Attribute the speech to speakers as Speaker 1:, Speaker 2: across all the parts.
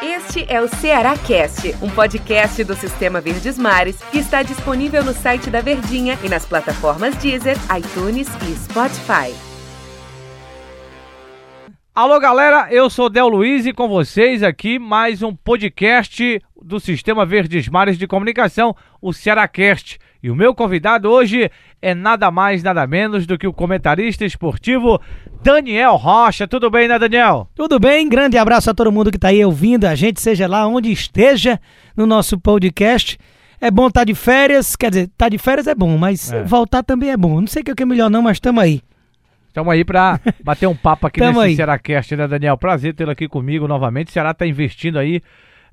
Speaker 1: Este é o Ceará Cast, um podcast do Sistema Verdes Mares que está disponível no site da Verdinha e nas plataformas Deezer, iTunes e Spotify.
Speaker 2: Alô galera, eu sou Del Luiz e com vocês aqui mais um podcast do Sistema Verdes Mares de Comunicação, o Cearacast. E o meu convidado hoje é nada mais, nada menos do que o comentarista esportivo Daniel Rocha. Tudo bem, né, Daniel?
Speaker 3: Tudo bem, grande abraço a todo mundo que está aí ouvindo a gente, seja lá onde esteja no nosso podcast. É bom estar tá de férias, quer dizer, estar tá de férias é bom, mas é. voltar também é bom. Não sei o que é melhor não, mas estamos aí.
Speaker 2: Estamos aí para bater um papo aqui nesse aí. Cearacast, né, Daniel? Prazer tê-lo aqui comigo novamente. O Ceará está investindo aí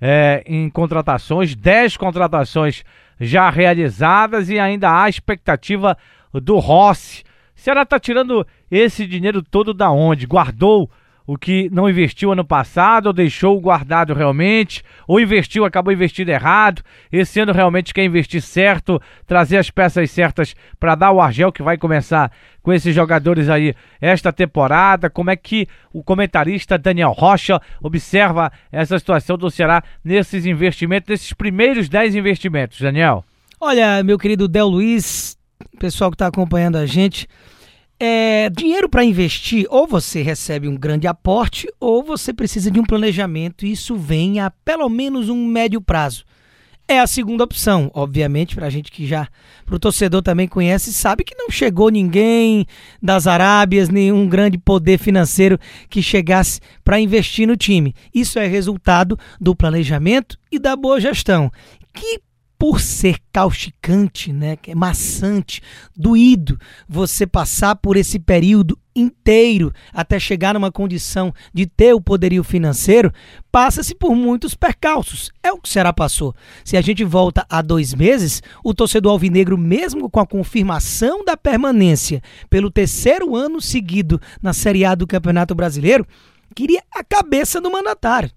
Speaker 2: é, em contratações, 10 contratações já realizadas e ainda há expectativa do Rossi. O Ceará está tirando esse dinheiro todo da onde? Guardou o que não investiu ano passado, ou deixou guardado realmente, ou investiu, acabou investindo errado. Esse ano realmente quer investir certo, trazer as peças certas para dar o Argel que vai começar com esses jogadores aí esta temporada. Como é que o comentarista Daniel Rocha observa essa situação do Ceará nesses investimentos, nesses primeiros 10 investimentos, Daniel?
Speaker 3: Olha, meu querido Del Luiz, pessoal que está acompanhando a gente, é, dinheiro para investir, ou você recebe um grande aporte, ou você precisa de um planejamento, e isso vem a pelo menos um médio prazo. É a segunda opção, obviamente, para a gente que já, para o torcedor também conhece, sabe que não chegou ninguém das Arábias, nenhum grande poder financeiro que chegasse para investir no time. Isso é resultado do planejamento e da boa gestão, que por ser causticante, né, que é maçante, doído, você passar por esse período inteiro até chegar numa condição de ter o poderio financeiro, passa-se por muitos percalços. É o que o Ceará passou. Se a gente volta a dois meses, o torcedor alvinegro, mesmo com a confirmação da permanência pelo terceiro ano seguido na Série A do Campeonato Brasileiro, queria a cabeça do mandatário.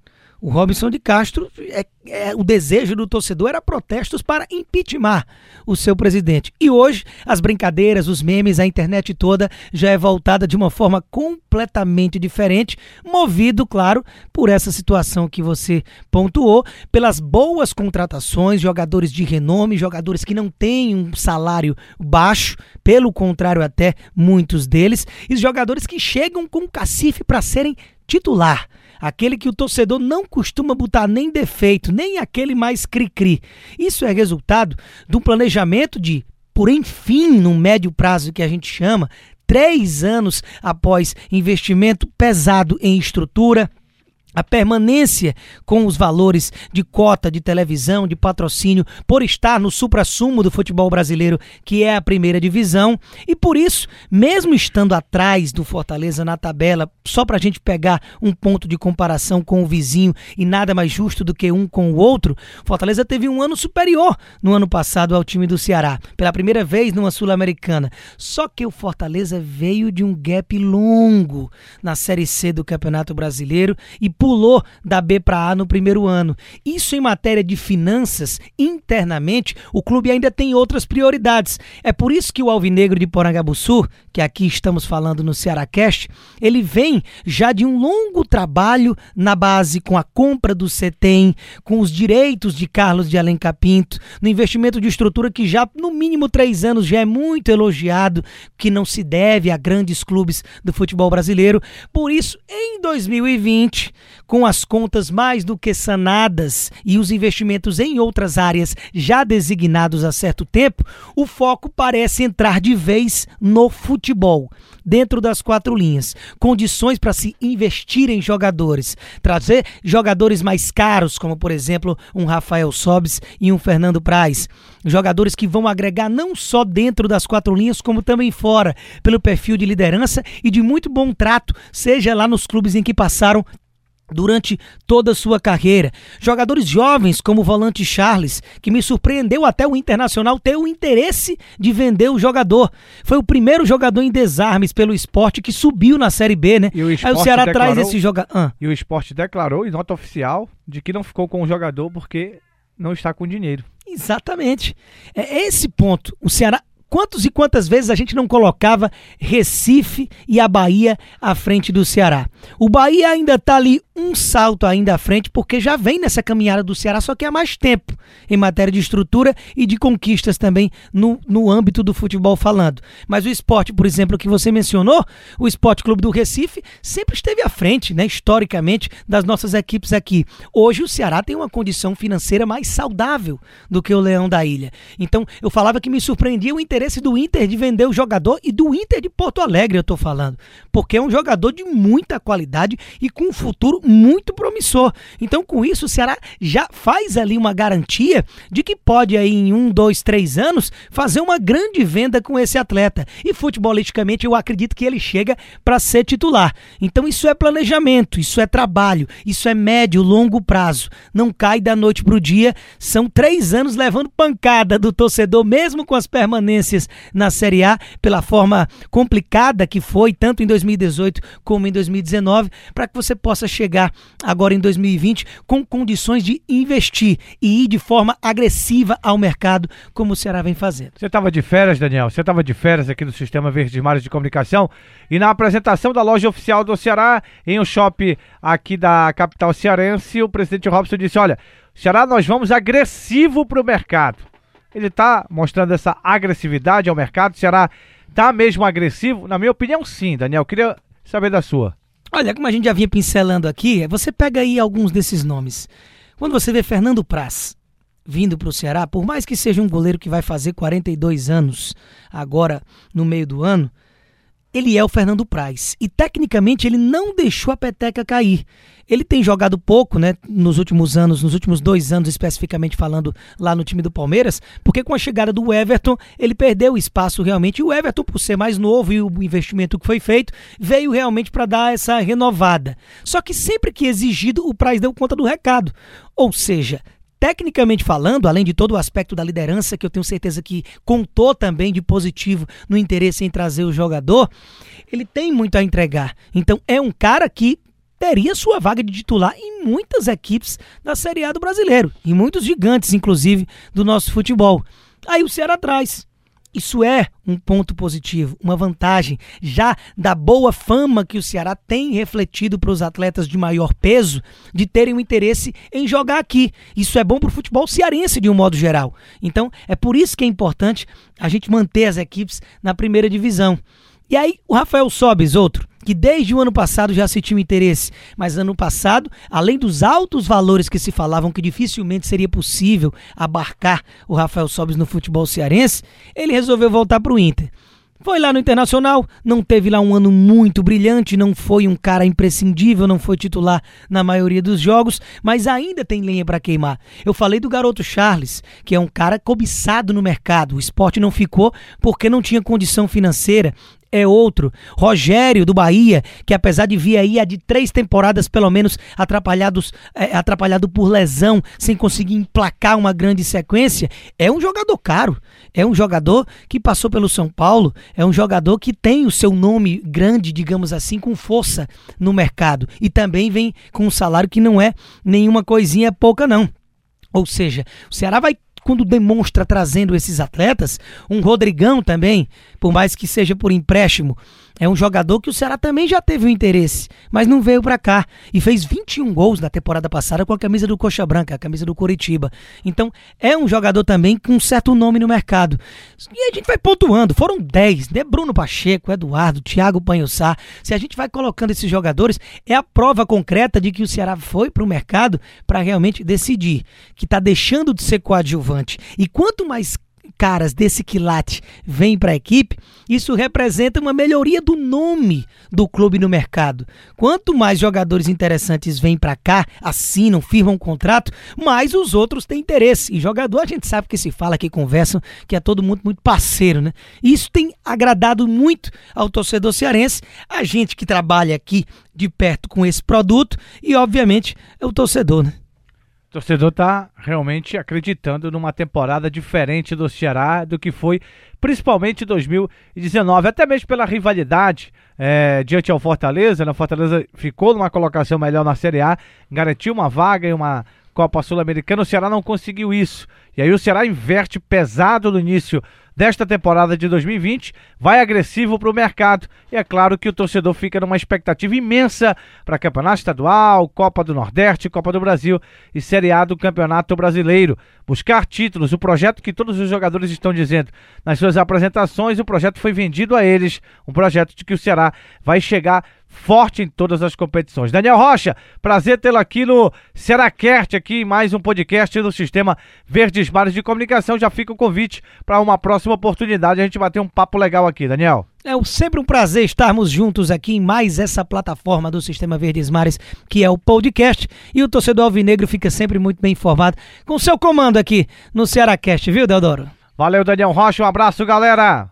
Speaker 3: O Robson de Castro, é, é, o desejo do torcedor era protestos para impeachment o seu presidente. E hoje, as brincadeiras, os memes, a internet toda já é voltada de uma forma completamente diferente, movido, claro, por essa situação que você pontuou, pelas boas contratações, jogadores de renome, jogadores que não têm um salário baixo, pelo contrário, até muitos deles, e jogadores que chegam com cacife para serem titular aquele que o torcedor não costuma botar nem defeito, nem aquele mais cri-cri. Isso é resultado de um planejamento de, por enfim, no médio prazo que a gente chama, três anos após investimento pesado em estrutura, a permanência com os valores de cota de televisão, de patrocínio, por estar no supra-sumo do futebol brasileiro, que é a primeira divisão, e por isso, mesmo estando atrás do Fortaleza na tabela, só para a gente pegar um ponto de comparação com o vizinho e nada mais justo do que um com o outro, Fortaleza teve um ano superior no ano passado ao time do Ceará, pela primeira vez numa Sul-Americana. Só que o Fortaleza veio de um gap longo na Série C do Campeonato Brasileiro e pulou da B para A no primeiro ano. Isso em matéria de finanças, internamente, o clube ainda tem outras prioridades. É por isso que o Alvinegro de Porangabuçu, que aqui estamos falando no Ceará Cast, ele vem já de um longo trabalho na base com a compra do CETEM, com os direitos de Carlos de Alencar Pinto, no investimento de estrutura que já no mínimo três anos já é muito elogiado, que não se deve a grandes clubes do futebol brasileiro. Por isso, em 2020, com as contas mais do que sanadas e os investimentos em outras áreas já designados há certo tempo, o foco parece entrar de vez no futebol, dentro das quatro linhas. Condições para se investir em jogadores, trazer jogadores mais caros, como por exemplo um Rafael Sobes e um Fernando Praz. Jogadores que vão agregar não só dentro das quatro linhas, como também fora, pelo perfil de liderança e de muito bom trato, seja lá nos clubes em que passaram durante toda a sua carreira. Jogadores jovens como o volante Charles, que me surpreendeu até o Internacional ter o interesse de vender o jogador. Foi o primeiro jogador em desarmes pelo esporte que subiu na Série B, né?
Speaker 2: E o Aí o Ceará declarou, traz esse jogador. Ah. E o esporte declarou em nota oficial de que não ficou com o jogador porque não está com dinheiro.
Speaker 3: Exatamente. É esse ponto. O Ceará quantos e quantas vezes a gente não colocava Recife e a Bahia à frente do Ceará? O Bahia ainda está ali um salto ainda à frente, porque já vem nessa caminhada do Ceará, só que há mais tempo em matéria de estrutura e de conquistas também no, no âmbito do futebol falando. Mas o esporte, por exemplo, que você mencionou, o Esporte Clube do Recife sempre esteve à frente, né, historicamente, das nossas equipes aqui. Hoje o Ceará tem uma condição financeira mais saudável do que o Leão da Ilha. Então, eu falava que me surpreendia o interesse do Inter de vender o jogador e do Inter de Porto Alegre, eu tô falando. Porque é um jogador de muita qualidade e com um futuro muito promissor. Então, com isso, o Ceará já faz ali uma garantia de que pode aí em um, dois, três anos fazer uma grande venda com esse atleta. E futebolisticamente, eu acredito que ele chega para ser titular. Então, isso é planejamento, isso é trabalho, isso é médio, longo prazo. Não cai da noite pro dia. São três anos levando pancada do torcedor, mesmo com as permanências na Série A, pela forma complicada que foi, tanto em 2018 como em 2019, para que você possa chegar agora em 2020 com condições de investir e ir de forma agressiva ao mercado, como o Ceará vem fazendo.
Speaker 2: Você estava de férias, Daniel? Você estava de férias aqui no Sistema Verdes Mares de Comunicação e na apresentação da loja oficial do Ceará em um shopping aqui da capital cearense, o presidente Robson disse: Olha, Ceará, nós vamos agressivo para o mercado. Ele está mostrando essa agressividade ao mercado. O Ceará está mesmo agressivo? Na minha opinião, sim, Daniel. Queria saber da sua.
Speaker 3: Olha, como a gente já vinha pincelando aqui, você pega aí alguns desses nomes. Quando você vê Fernando Praz vindo para o Ceará, por mais que seja um goleiro que vai fazer 42 anos agora no meio do ano, ele é o Fernando Praz. E tecnicamente ele não deixou a peteca cair. Ele tem jogado pouco, né, nos últimos anos, nos últimos dois anos especificamente falando lá no time do Palmeiras, porque com a chegada do Everton ele perdeu espaço realmente. E o Everton, por ser mais novo e o investimento que foi feito, veio realmente para dar essa renovada. Só que sempre que exigido, o Praz deu conta do recado. Ou seja, tecnicamente falando, além de todo o aspecto da liderança, que eu tenho certeza que contou também de positivo no interesse em trazer o jogador, ele tem muito a entregar. Então é um cara que teria sua vaga de titular em muitas equipes da Série A do brasileiro, em muitos gigantes, inclusive, do nosso futebol. Aí o Ceará traz. Isso é um ponto positivo, uma vantagem já da boa fama que o Ceará tem refletido para os atletas de maior peso de terem o um interesse em jogar aqui. Isso é bom para o futebol cearense de um modo geral. Então, é por isso que é importante a gente manter as equipes na primeira divisão. E aí, o Rafael Sobes, outro, que desde o ano passado já se tinha interesse, mas ano passado, além dos altos valores que se falavam que dificilmente seria possível abarcar o Rafael Sobis no futebol cearense, ele resolveu voltar para o Inter. Foi lá no Internacional, não teve lá um ano muito brilhante, não foi um cara imprescindível, não foi titular na maioria dos jogos, mas ainda tem lenha para queimar. Eu falei do garoto Charles, que é um cara cobiçado no mercado. O esporte não ficou porque não tinha condição financeira é outro. Rogério, do Bahia, que apesar de vir aí há de três temporadas, pelo menos, atrapalhados, é, atrapalhado por lesão, sem conseguir emplacar uma grande sequência, é um jogador caro. É um jogador que passou pelo São Paulo, é um jogador que tem o seu nome grande, digamos assim, com força no mercado. E também vem com um salário que não é nenhuma coisinha pouca, não. Ou seja, o Ceará vai quando demonstra trazendo esses atletas, um Rodrigão também, por mais que seja por empréstimo, é um jogador que o Ceará também já teve o interesse, mas não veio para cá e fez 21 gols na temporada passada com a camisa do Coxa Branca, a camisa do Coritiba. Então, é um jogador também com um certo nome no mercado. E a gente vai pontuando, foram 10, né? Bruno Pacheco, Eduardo, Thiago Panhossá. Se a gente vai colocando esses jogadores, é a prova concreta de que o Ceará foi para o mercado para realmente decidir que está deixando de ser coadjuvante. E quanto mais caras desse quilate vêm para a equipe, isso representa uma melhoria do nome do clube no mercado. Quanto mais jogadores interessantes vêm para cá, assinam, firmam um contrato, mais os outros têm interesse. E jogador, a gente sabe que se fala, que conversam, que é todo mundo muito parceiro, né? Isso tem agradado muito ao torcedor cearense, a gente que trabalha aqui de perto com esse produto e, obviamente, é o torcedor, né?
Speaker 2: O torcedor está realmente acreditando numa temporada diferente do Ceará do que foi, principalmente 2019, até mesmo pela rivalidade é, diante ao Fortaleza. Né? O Fortaleza ficou numa colocação melhor na Série A, garantiu uma vaga e uma Copa Sul-Americana, o Ceará não conseguiu isso. E aí o Ceará inverte pesado no início desta temporada de 2020, vai agressivo para o mercado. E é claro que o torcedor fica numa expectativa imensa para Campeonato Estadual, Copa do Nordeste, Copa do Brasil e Série A do Campeonato Brasileiro. Buscar títulos, o projeto que todos os jogadores estão dizendo nas suas apresentações, o projeto foi vendido a eles, um projeto de que o Ceará vai chegar forte em todas as competições. Daniel Rocha, prazer tê-lo aqui no Seracast, aqui em mais um podcast do Sistema Verdes Mares de Comunicação. Já fica o convite para uma próxima oportunidade a gente bater um papo legal aqui, Daniel.
Speaker 3: É sempre um prazer estarmos juntos aqui em mais essa plataforma do Sistema Verdes Mares, que é o podcast. E o torcedor alvinegro fica sempre muito bem informado com seu comando aqui no Cearacast, viu, Deodoro?
Speaker 2: Valeu, Daniel Rocha. Um abraço, galera.